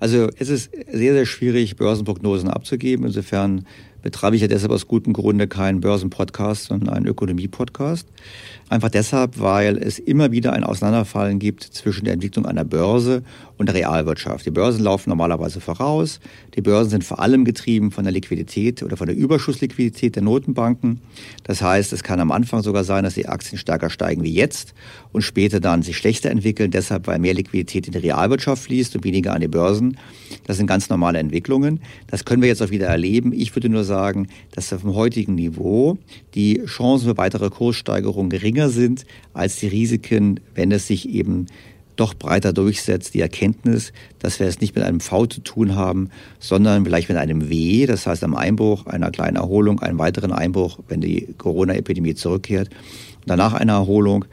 Also es ist sehr, sehr schwierig, Börsenprognosen abzugeben. Insofern betreibe ich ja deshalb aus gutem Grunde keinen Börsenpodcast, sondern einen Ökonomie-Podcast. Einfach deshalb, weil es immer wieder ein Auseinanderfallen gibt zwischen der Entwicklung einer Börse und der Realwirtschaft. Die Börsen laufen normalerweise voraus. Die Börsen sind vor allem getrieben von der Liquidität oder von der Überschussliquidität der Notenbanken. Das heißt, es kann am Anfang sogar sein, dass die Aktien stärker steigen wie jetzt und später dann sich schlechter entwickeln, deshalb weil mehr Liquidität in die Realwirtschaft fließt und weniger an die Börsen. Das sind ganz normale Entwicklungen. Das können wir jetzt auch wieder erleben. Ich würde nur sagen, dass auf dem heutigen Niveau die Chancen für weitere Kurssteigerungen geringer sind als die Risiken, wenn es sich eben doch breiter durchsetzt, die Erkenntnis, dass wir es nicht mit einem V zu tun haben, sondern vielleicht mit einem W, das heißt einem Einbruch, einer kleinen Erholung, einem weiteren Einbruch, wenn die Corona-Epidemie zurückkehrt, danach eine Erholung.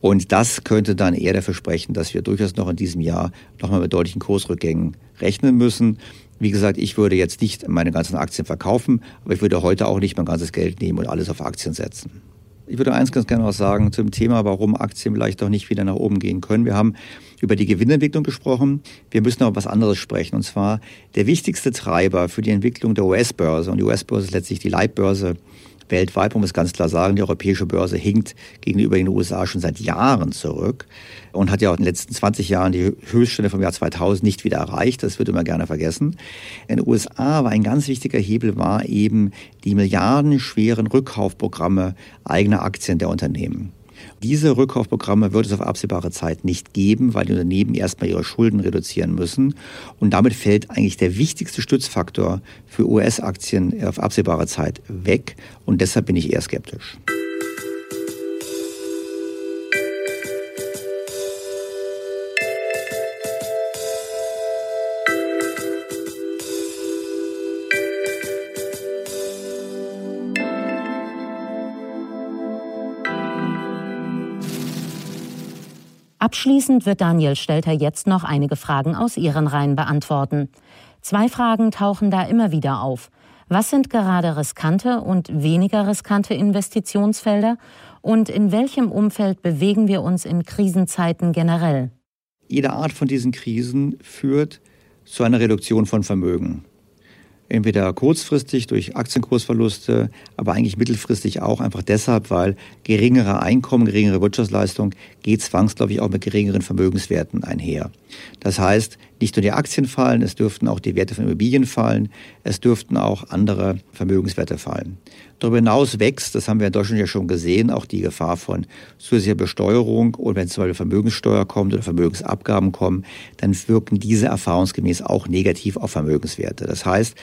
Und das könnte dann eher dafür sprechen, dass wir durchaus noch in diesem Jahr nochmal mit deutlichen Kursrückgängen rechnen müssen. Wie gesagt, ich würde jetzt nicht meine ganzen Aktien verkaufen, aber ich würde heute auch nicht mein ganzes Geld nehmen und alles auf Aktien setzen. Ich würde eins ganz gerne noch sagen zum Thema, warum Aktien vielleicht doch nicht wieder nach oben gehen können. Wir haben über die Gewinnentwicklung gesprochen. Wir müssen aber was anderes sprechen. Und zwar der wichtigste Treiber für die Entwicklung der US-Börse. Und die US-Börse ist letztlich die Leitbörse weltweit, man muss ganz klar sagen, die europäische Börse hinkt gegenüber den USA schon seit Jahren zurück und hat ja auch in den letzten 20 Jahren die Höchststände vom Jahr 2000 nicht wieder erreicht. Das wird immer gerne vergessen. In den USA war ein ganz wichtiger Hebel war eben die milliardenschweren Rückkaufprogramme eigener Aktien der Unternehmen. Diese Rückkaufprogramme wird es auf absehbare Zeit nicht geben, weil die Unternehmen erstmal ihre Schulden reduzieren müssen. Und damit fällt eigentlich der wichtigste Stützfaktor für US-Aktien auf absehbare Zeit weg. Und deshalb bin ich eher skeptisch. Abschließend wird Daniel Stelter jetzt noch einige Fragen aus Ihren Reihen beantworten. Zwei Fragen tauchen da immer wieder auf. Was sind gerade riskante und weniger riskante Investitionsfelder? Und in welchem Umfeld bewegen wir uns in Krisenzeiten generell? Jede Art von diesen Krisen führt zu einer Reduktion von Vermögen. Entweder kurzfristig durch Aktienkursverluste, aber eigentlich mittelfristig auch einfach deshalb, weil geringere Einkommen, geringere Wirtschaftsleistung geht zwangsläufig auch mit geringeren Vermögenswerten einher. Das heißt, nicht nur die Aktien fallen, es dürften auch die Werte von Immobilien fallen, es dürften auch andere Vermögenswerte fallen. Darüber hinaus wächst, das haben wir in Deutschland ja schon gesehen, auch die Gefahr von zusätzlicher Besteuerung und wenn zum Beispiel Vermögenssteuer kommt oder Vermögensabgaben kommen, dann wirken diese erfahrungsgemäß auch negativ auf Vermögenswerte. Das heißt,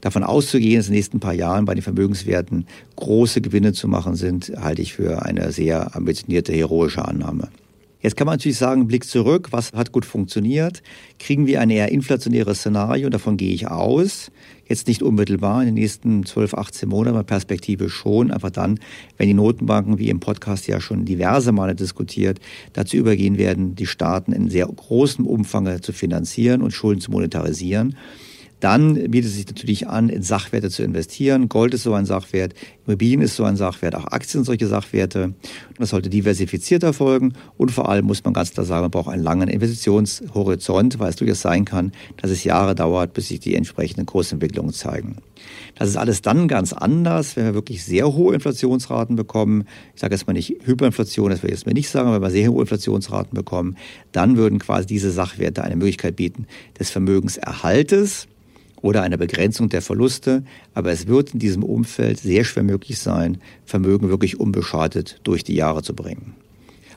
davon auszugehen, dass in den nächsten paar Jahren bei den Vermögenswerten große Gewinne zu machen sind, halte ich für eine sehr ambitionierte, heroische Annahme. Jetzt kann man natürlich sagen, Blick zurück, was hat gut funktioniert? Kriegen wir ein eher inflationäres Szenario? Davon gehe ich aus. Jetzt nicht unmittelbar in den nächsten 12, 18 Monaten, aber Perspektive schon. Einfach dann, wenn die Notenbanken, wie im Podcast ja schon diverse Male diskutiert, dazu übergehen werden, die Staaten in sehr großem Umfang zu finanzieren und Schulden zu monetarisieren. Dann bietet es sich natürlich an, in Sachwerte zu investieren. Gold ist so ein Sachwert, Immobilien ist so ein Sachwert, auch Aktien sind solche Sachwerte. Das sollte diversifiziert erfolgen und vor allem muss man ganz klar sagen, man braucht einen langen Investitionshorizont, weil es durchaus sein kann, dass es Jahre dauert, bis sich die entsprechenden Kursentwicklungen zeigen. Das ist alles dann ganz anders, wenn wir wirklich sehr hohe Inflationsraten bekommen. Ich sage jetzt mal nicht Hyperinflation, das will ich jetzt mal nicht sagen, aber wenn wir sehr hohe Inflationsraten bekommen, dann würden quasi diese Sachwerte eine Möglichkeit bieten des Vermögenserhaltes oder einer Begrenzung der Verluste. Aber es wird in diesem Umfeld sehr schwer möglich sein, Vermögen wirklich unbeschadet durch die Jahre zu bringen.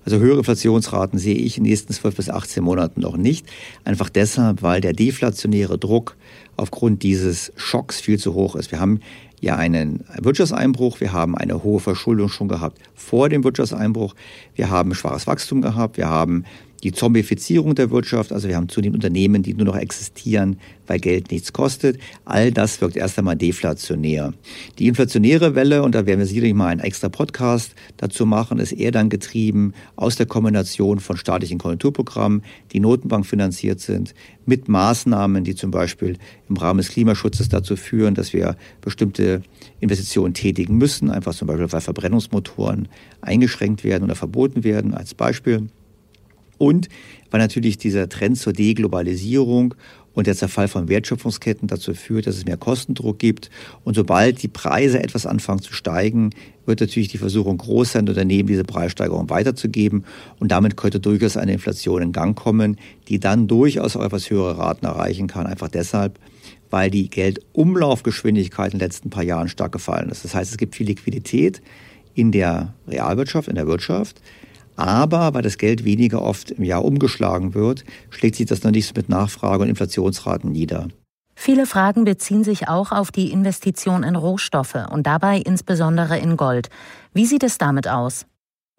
Also höhere Inflationsraten sehe ich in den nächsten 12 bis 18 Monaten noch nicht. Einfach deshalb, weil der deflationäre Druck aufgrund dieses Schocks viel zu hoch ist. Wir haben ja einen Wirtschaftseinbruch, wir haben eine hohe Verschuldung schon gehabt vor dem Wirtschaftseinbruch, wir haben schwaches Wachstum gehabt, wir haben die Zombifizierung der Wirtschaft, also wir haben zunehmend Unternehmen, die nur noch existieren, weil Geld nichts kostet. All das wirkt erst einmal deflationär. Die inflationäre Welle, und da werden wir sicherlich mal einen extra Podcast dazu machen, ist eher dann getrieben aus der Kombination von staatlichen Konjunkturprogrammen, die Notenbank finanziert sind, mit Maßnahmen, die zum Beispiel im Rahmen des Klimaschutzes dazu führen, dass wir bestimmte Investitionen tätigen müssen, einfach zum Beispiel weil Verbrennungsmotoren eingeschränkt werden oder verboten werden als Beispiel. Und weil natürlich dieser Trend zur Deglobalisierung und der Zerfall von Wertschöpfungsketten dazu führt, dass es mehr Kostendruck gibt. Und sobald die Preise etwas anfangen zu steigen, wird natürlich die Versuchung groß sein, Unternehmen diese Preissteigerung weiterzugeben. Und damit könnte durchaus eine Inflation in Gang kommen, die dann durchaus auch etwas höhere Raten erreichen kann. Einfach deshalb, weil die Geldumlaufgeschwindigkeit in den letzten paar Jahren stark gefallen ist. Das heißt, es gibt viel Liquidität in der Realwirtschaft, in der Wirtschaft. Aber weil das Geld weniger oft im Jahr umgeschlagen wird, schlägt sich das noch nicht mit Nachfrage und Inflationsraten nieder. Viele Fragen beziehen sich auch auf die Investition in Rohstoffe und dabei insbesondere in Gold. Wie sieht es damit aus?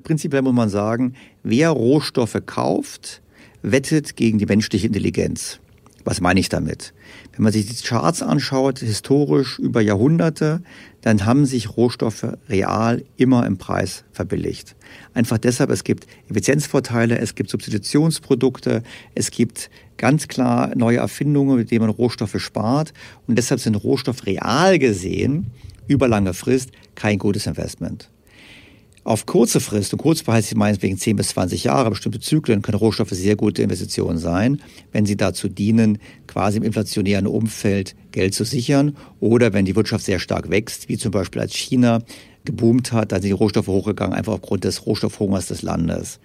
Prinzipiell muss man sagen, wer Rohstoffe kauft, wettet gegen die menschliche Intelligenz. Was meine ich damit? Wenn man sich die Charts anschaut, historisch über Jahrhunderte, dann haben sich Rohstoffe real immer im Preis verbilligt. Einfach deshalb, es gibt Effizienzvorteile, es gibt Substitutionsprodukte, es gibt ganz klar neue Erfindungen, mit denen man Rohstoffe spart. Und deshalb sind Rohstoffe real gesehen über lange Frist kein gutes Investment. Auf kurze Frist, und kurz heißt sie meinetwegen 10 bis 20 Jahre, bestimmte Zyklen können Rohstoffe sehr gute Investitionen sein, wenn sie dazu dienen, quasi im inflationären Umfeld Geld zu sichern oder wenn die Wirtschaft sehr stark wächst, wie zum Beispiel als China geboomt hat, da sind die Rohstoffe hochgegangen, einfach aufgrund des Rohstoffhungers des Landes.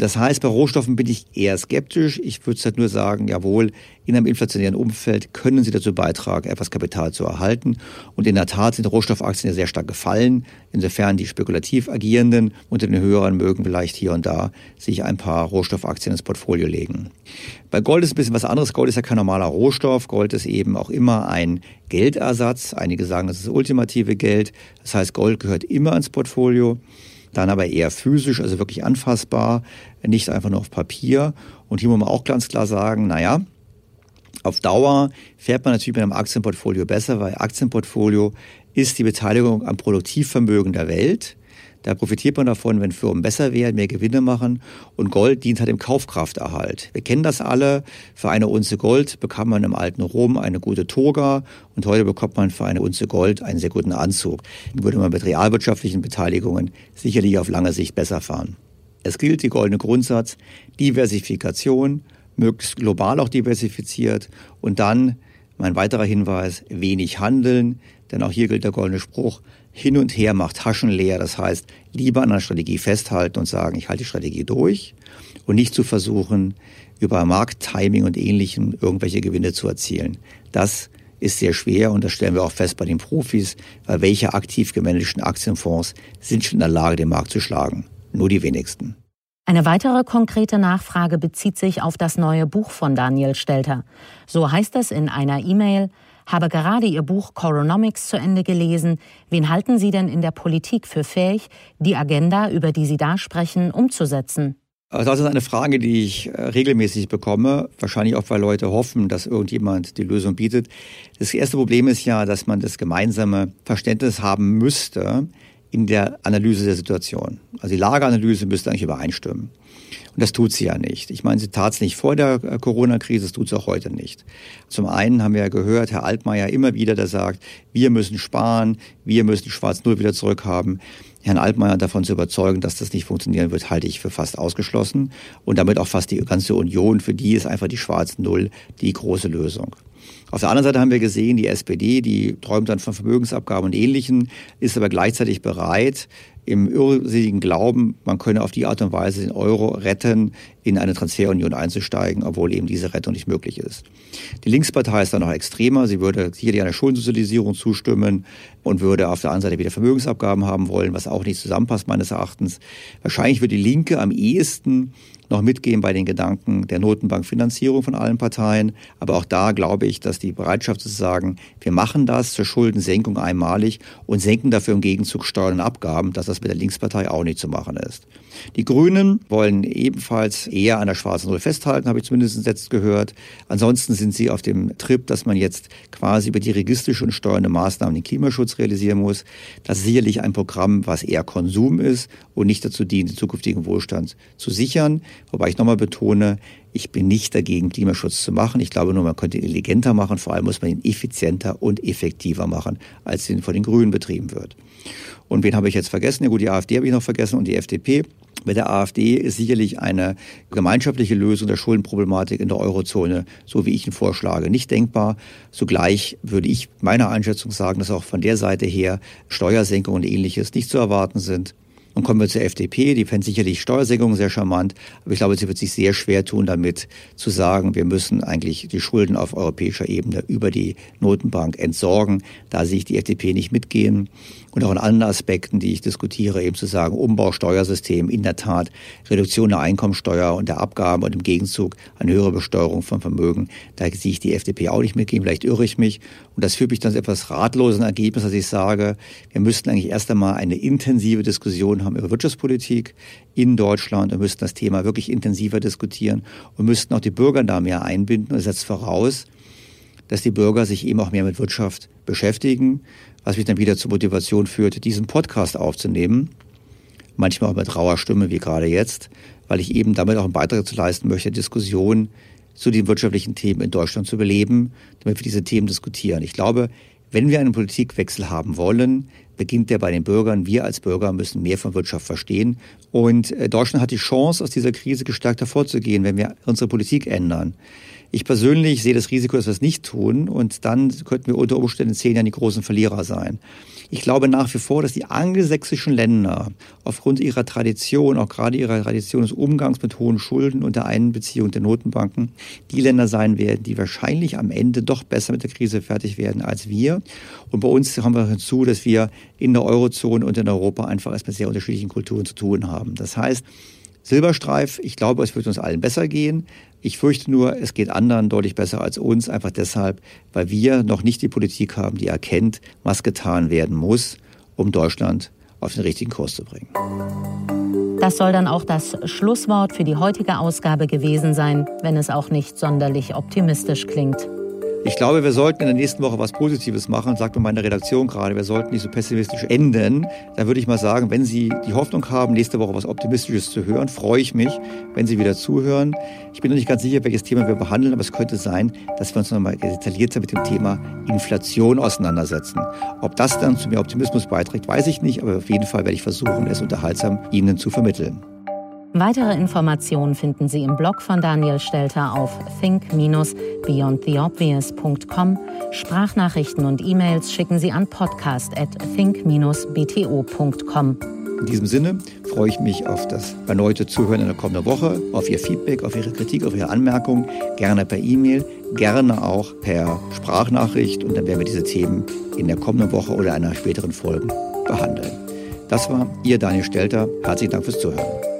Das heißt, bei Rohstoffen bin ich eher skeptisch. Ich würde halt nur sagen, jawohl, in einem inflationären Umfeld können sie dazu beitragen, etwas Kapital zu erhalten. Und in der Tat sind Rohstoffaktien ja sehr stark gefallen. Insofern die spekulativ agierenden unter den höheren mögen vielleicht hier und da sich ein paar Rohstoffaktien ins Portfolio legen. Bei Gold ist ein bisschen was anderes. Gold ist ja kein normaler Rohstoff. Gold ist eben auch immer ein Geldersatz. Einige sagen, das ist das ultimative Geld. Das heißt, Gold gehört immer ins Portfolio dann aber eher physisch, also wirklich anfassbar, nicht einfach nur auf Papier. Und hier muss man auch ganz klar sagen, naja, auf Dauer fährt man natürlich mit einem Aktienportfolio besser, weil Aktienportfolio ist die Beteiligung am Produktivvermögen der Welt. Da profitiert man davon, wenn Firmen besser werden, mehr Gewinne machen. Und Gold dient halt dem Kaufkrafterhalt. Wir kennen das alle. Für eine Unze Gold bekam man im alten Rom eine gute Toga und heute bekommt man für eine Unze Gold einen sehr guten Anzug. Den würde man mit realwirtschaftlichen Beteiligungen sicherlich auf lange Sicht besser fahren. Es gilt die goldene Grundsatz, Diversifikation, möglichst global auch diversifiziert und dann mein weiterer Hinweis, wenig handeln, denn auch hier gilt der goldene Spruch, hin und her macht Taschen leer. Das heißt, lieber an einer Strategie festhalten und sagen, ich halte die Strategie durch und nicht zu versuchen, über Markttiming und Ähnlichem irgendwelche Gewinne zu erzielen. Das ist sehr schwer und das stellen wir auch fest bei den Profis, weil welche aktiv gemanagten Aktienfonds sind schon in der Lage, den Markt zu schlagen? Nur die wenigsten. Eine weitere konkrete Nachfrage bezieht sich auf das neue Buch von Daniel Stelter. So heißt es in einer E-Mail, habe gerade Ihr Buch Coronomics zu Ende gelesen. Wen halten Sie denn in der Politik für fähig, die Agenda, über die Sie da sprechen, umzusetzen? Also das ist eine Frage, die ich äh, regelmäßig bekomme, wahrscheinlich auch, weil Leute hoffen, dass irgendjemand die Lösung bietet. Das erste Problem ist ja, dass man das gemeinsame Verständnis haben müsste in der Analyse der Situation. Also die Lageanalyse müsste eigentlich übereinstimmen. Und das tut sie ja nicht. Ich meine, sie tat es nicht vor der äh, Corona-Krise, das tut sie auch heute nicht. Zum einen haben wir ja gehört, Herr Altmaier immer wieder, der sagt, wir müssen sparen, wir müssen Schwarz-Null wieder zurückhaben. Herrn Altmaier davon zu überzeugen, dass das nicht funktionieren wird, halte ich für fast ausgeschlossen. Und damit auch fast die ganze Union, für die ist einfach die Schwarz-Null die große Lösung. Auf der anderen Seite haben wir gesehen, die SPD, die träumt dann von Vermögensabgaben und Ähnlichem, ist aber gleichzeitig bereit, im irrsinnigen Glauben, man könne auf die Art und Weise den Euro retten, in eine Transferunion einzusteigen, obwohl eben diese Rettung nicht möglich ist. Die Linkspartei ist dann noch extremer. Sie würde sicherlich einer Schuldensozialisierung zustimmen und würde auf der anderen Seite wieder Vermögensabgaben haben wollen, was auch nicht zusammenpasst meines Erachtens. Wahrscheinlich würde die Linke am ehesten noch mitgehen bei den Gedanken der Notenbankfinanzierung von allen Parteien. Aber auch da glaube ich, dass die Bereitschaft zu sagen, wir machen das zur Schuldensenkung einmalig und senken dafür im Gegenzug Steuern und Abgaben, dass das mit der Linkspartei auch nicht zu machen ist. Die Grünen wollen ebenfalls eher an der schwarzen Null festhalten, habe ich zumindest jetzt gehört. Ansonsten sind sie auf dem Trip, dass man jetzt quasi über die registische und steuernde Maßnahmen den Klimaschutz realisieren muss. Das ist sicherlich ein Programm, was eher Konsum ist und nicht dazu dient, den zukünftigen Wohlstand zu sichern. Wobei ich nochmal betone, ich bin nicht dagegen, Klimaschutz zu machen. Ich glaube nur, man könnte ihn intelligenter machen. Vor allem muss man ihn effizienter und effektiver machen, als ihn von den Grünen betrieben wird. Und wen habe ich jetzt vergessen? Ja gut, die AfD habe ich noch vergessen und die FDP. Mit der AfD ist sicherlich eine gemeinschaftliche Lösung der Schuldenproblematik in der Eurozone, so wie ich ihn vorschlage, nicht denkbar. Zugleich würde ich meiner Einschätzung sagen, dass auch von der Seite her Steuersenkungen und ähnliches nicht zu erwarten sind. Und kommen wir zur FDP, die fände sicherlich Steuersenkungen sehr charmant, aber ich glaube, sie wird sich sehr schwer tun, damit zu sagen, wir müssen eigentlich die Schulden auf europäischer Ebene über die Notenbank entsorgen. Da sehe ich die FDP nicht mitgehen und auch in anderen Aspekten, die ich diskutiere, eben zu sagen, Umbau Steuersystem, in der Tat Reduktion der Einkommensteuer und der Abgaben und im Gegenzug eine höhere Besteuerung von Vermögen. Da sehe ich die FDP auch nicht mitgehen, vielleicht irre ich mich. Und das führt mich dann zu etwas ratlosen Ergebnis, dass ich sage, wir müssten eigentlich erst einmal eine intensive Diskussion haben über Wirtschaftspolitik in Deutschland und müssten das Thema wirklich intensiver diskutieren und müssten auch die Bürger da mehr einbinden. Und das setzt voraus, dass die Bürger sich eben auch mehr mit Wirtschaft beschäftigen, was mich dann wieder zur Motivation führte, diesen Podcast aufzunehmen. Manchmal auch mit rauer Stimme, wie gerade jetzt, weil ich eben damit auch einen Beitrag zu leisten möchte, Diskussionen zu den wirtschaftlichen Themen in Deutschland zu beleben, damit wir diese Themen diskutieren. Ich glaube, wenn wir einen Politikwechsel haben wollen, beginnt der bei den Bürgern. Wir als Bürger müssen mehr von Wirtschaft verstehen. Und äh, Deutschland hat die Chance, aus dieser Krise gestärkt hervorzugehen, wenn wir unsere Politik ändern. Ich persönlich sehe das Risiko, dass wir es nicht tun und dann könnten wir unter Umständen in zehn Jahren die großen Verlierer sein. Ich glaube nach wie vor, dass die angelsächsischen Länder aufgrund ihrer Tradition, auch gerade ihrer Tradition des Umgangs mit hohen Schulden und der Einbeziehung der Notenbanken, die Länder sein werden, die wahrscheinlich am Ende doch besser mit der Krise fertig werden als wir. Und bei uns haben wir hinzu, dass wir in der Eurozone und in Europa einfach erst mit sehr unterschiedlichen Kulturen zu tun haben. Das heißt, Silberstreif, ich glaube, es wird uns allen besser gehen. Ich fürchte nur, es geht anderen deutlich besser als uns, einfach deshalb, weil wir noch nicht die Politik haben, die erkennt, was getan werden muss, um Deutschland auf den richtigen Kurs zu bringen. Das soll dann auch das Schlusswort für die heutige Ausgabe gewesen sein, wenn es auch nicht sonderlich optimistisch klingt. Ich glaube, wir sollten in der nächsten Woche was Positives machen, sagt mir meine Redaktion gerade. Wir sollten nicht so pessimistisch enden. Da würde ich mal sagen, wenn Sie die Hoffnung haben, nächste Woche was Optimistisches zu hören, freue ich mich, wenn Sie wieder zuhören. Ich bin noch nicht ganz sicher, welches Thema wir behandeln, aber es könnte sein, dass wir uns nochmal detaillierter mit dem Thema Inflation auseinandersetzen. Ob das dann zu mehr Optimismus beiträgt, weiß ich nicht, aber auf jeden Fall werde ich versuchen, es unterhaltsam Ihnen zu vermitteln. Weitere Informationen finden Sie im Blog von Daniel Stelter auf think-beyondtheobvious.com. Sprachnachrichten und E-Mails schicken Sie an podcast at think-bto.com. In diesem Sinne freue ich mich auf das erneute Zuhören in der kommenden Woche, auf Ihr Feedback, auf Ihre Kritik, auf Ihre Anmerkungen, gerne per E-Mail, gerne auch per Sprachnachricht und dann werden wir diese Themen in der kommenden Woche oder einer späteren Folge behandeln. Das war Ihr Daniel Stelter. Herzlichen Dank fürs Zuhören.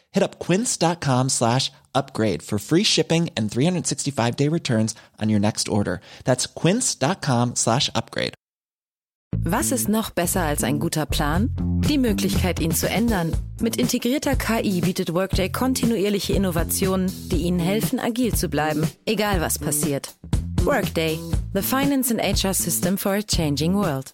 Hit up quince.com slash upgrade for free shipping and 365 day returns on your next order. That's quince.com slash upgrade. Was ist noch besser als ein guter Plan? Die Möglichkeit, ihn zu ändern. Mit integrierter KI bietet Workday kontinuierliche Innovationen, die Ihnen helfen, agil zu bleiben, egal was passiert. Workday, the finance and HR system for a changing world.